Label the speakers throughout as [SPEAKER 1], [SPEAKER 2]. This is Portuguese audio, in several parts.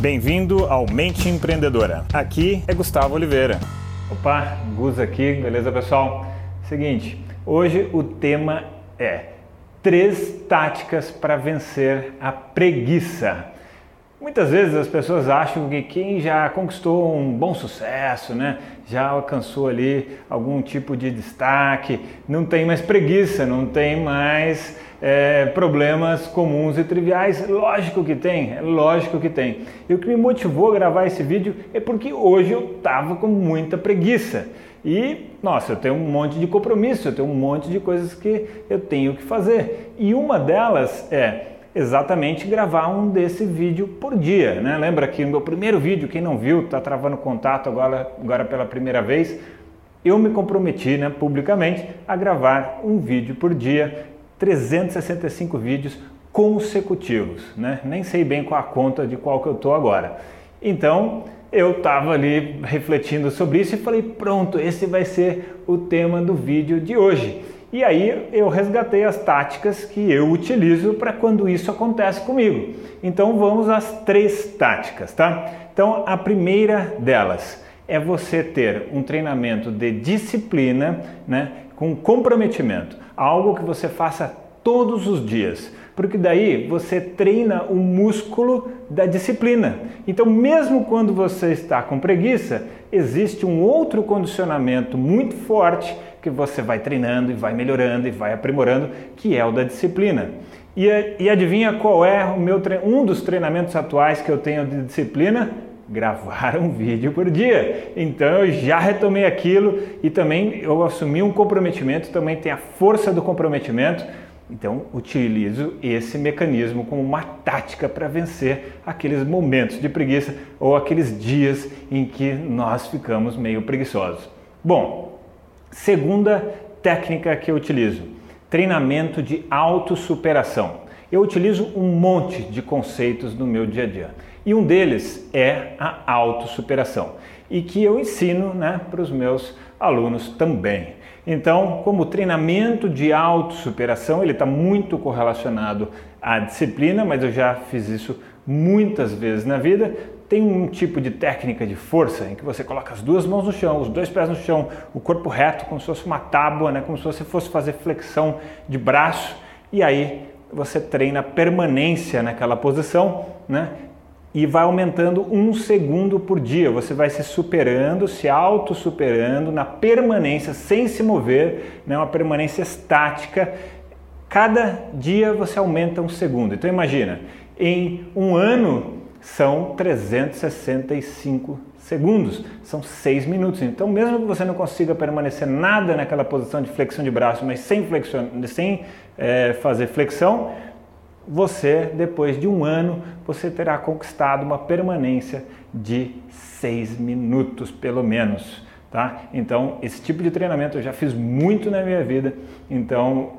[SPEAKER 1] Bem-vindo ao Mente Empreendedora. Aqui é Gustavo Oliveira. Opa, Gus aqui, beleza pessoal? Seguinte, hoje o tema é três táticas para vencer a preguiça. Muitas vezes as pessoas acham que quem já conquistou um bom sucesso, né, já alcançou ali algum tipo de destaque, não tem mais preguiça, não tem mais é, problemas comuns e triviais. Lógico que tem, lógico que tem. E o que me motivou a gravar esse vídeo é porque hoje eu estava com muita preguiça. E, nossa, eu tenho um monte de compromisso, eu tenho um monte de coisas que eu tenho que fazer. E uma delas é exatamente gravar um desse vídeo por dia, né? Lembra que no meu primeiro vídeo, quem não viu, está travando contato agora, agora pela primeira vez, eu me comprometi né, publicamente a gravar um vídeo por dia, 365 vídeos consecutivos, né? Nem sei bem qual a conta de qual que eu estou agora. Então, eu estava ali refletindo sobre isso e falei, pronto, esse vai ser o tema do vídeo de hoje. E aí eu resgatei as táticas que eu utilizo para quando isso acontece comigo. Então vamos às três táticas, tá? Então a primeira delas é você ter um treinamento de disciplina, né, com comprometimento, algo que você faça todos os dias, porque daí você treina o músculo da disciplina. Então, mesmo quando você está com preguiça, existe um outro condicionamento muito forte que você vai treinando e vai melhorando e vai aprimorando, que é o da disciplina. E, e adivinha qual é o meu um dos treinamentos atuais que eu tenho de disciplina? Gravar um vídeo por dia. Então eu já retomei aquilo e também eu assumi um comprometimento, também tem a força do comprometimento. Então utilizo esse mecanismo como uma tática para vencer aqueles momentos de preguiça ou aqueles dias em que nós ficamos meio preguiçosos. Bom, Segunda técnica que eu utilizo: treinamento de autossuperação. Eu utilizo um monte de conceitos no meu dia a dia e um deles é a autossuperação e que eu ensino né, para os meus alunos também. Então, como treinamento de autossuperação, ele está muito correlacionado à disciplina, mas eu já fiz isso muitas vezes na vida, tem um tipo de técnica de força em que você coloca as duas mãos no chão, os dois pés no chão, o corpo reto, como se fosse uma tábua, né? como se você fosse fazer flexão de braço, e aí você treina permanência naquela posição, né? E vai aumentando um segundo por dia. Você vai se superando, se auto-superando na permanência, sem se mover, né? uma permanência estática. Cada dia você aumenta um segundo. Então imagina, em um ano são 365 segundos, são 6 minutos. Então, mesmo que você não consiga permanecer nada naquela posição de flexão de braço, mas sem, flexion, sem é, fazer flexão, você, depois de um ano, você terá conquistado uma permanência de 6 minutos, pelo menos. Tá? Então, esse tipo de treinamento eu já fiz muito na minha vida, então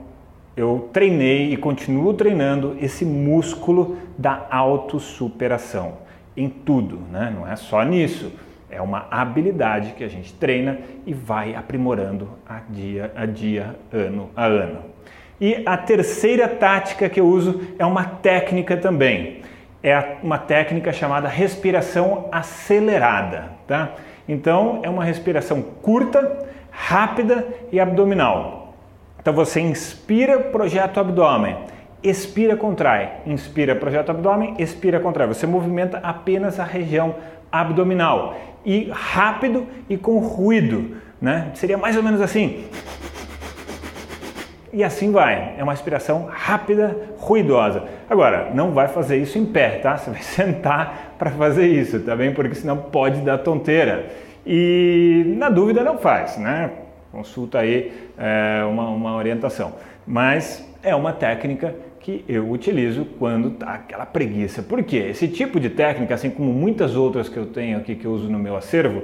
[SPEAKER 1] eu treinei e continuo treinando esse músculo da autossuperação em tudo, né? não é só nisso. É uma habilidade que a gente treina e vai aprimorando a dia a dia, ano a ano. E a terceira tática que eu uso é uma técnica também. É uma técnica chamada respiração acelerada, tá? Então é uma respiração curta, rápida e abdominal. Então você inspira, projeta o abdômen, expira, contrai, inspira, projeta o abdômen, expira, contrai. Você movimenta apenas a região abdominal e rápido e com ruído, né? Seria mais ou menos assim. E assim vai. É uma respiração rápida, ruidosa. Agora, não vai fazer isso em pé, tá? Você vai sentar para fazer isso, tá bem? Porque senão pode dar tonteira. E na dúvida não faz, né? Consulta aí é, uma, uma orientação. Mas é uma técnica que eu utilizo quando tá aquela preguiça. Por quê? Esse tipo de técnica, assim como muitas outras que eu tenho aqui que eu uso no meu acervo,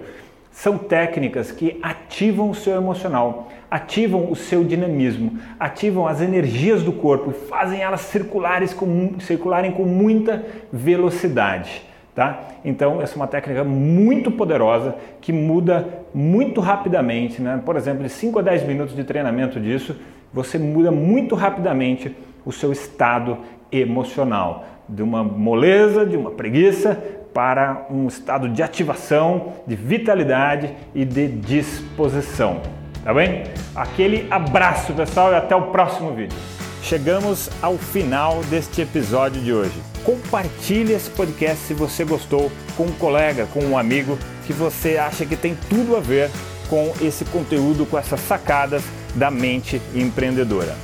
[SPEAKER 1] são técnicas que ativam o seu emocional, ativam o seu dinamismo, ativam as energias do corpo e fazem elas circulares com, circularem com muita velocidade. Tá? Então, essa é uma técnica muito poderosa que muda muito rapidamente. Né? Por exemplo, de 5 a 10 minutos de treinamento disso, você muda muito rapidamente o seu estado emocional. De uma moleza, de uma preguiça, para um estado de ativação, de vitalidade e de disposição. Tá bem? Aquele abraço, pessoal, e até o próximo vídeo. Chegamos ao final deste episódio de hoje. Compartilhe esse podcast se você gostou com um colega, com um amigo que você acha que tem tudo a ver com esse conteúdo, com essas sacadas da mente empreendedora.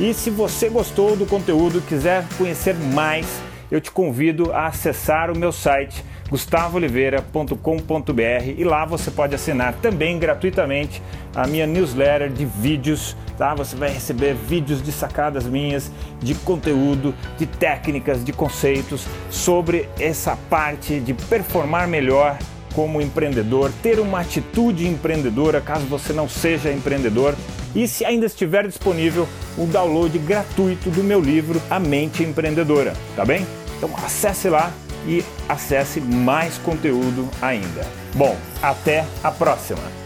[SPEAKER 1] E se você gostou do conteúdo, quiser conhecer mais, eu te convido a acessar o meu site gustavooliveira.com.br e lá você pode assinar também gratuitamente a minha newsletter de vídeos, tá? Você vai receber vídeos de sacadas minhas, de conteúdo, de técnicas, de conceitos sobre essa parte de performar melhor como empreendedor, ter uma atitude empreendedora caso você não seja empreendedor e se ainda estiver disponível o download gratuito do meu livro A Mente Empreendedora, tá bem? Então acesse lá e acesse mais conteúdo ainda. Bom, até a próxima!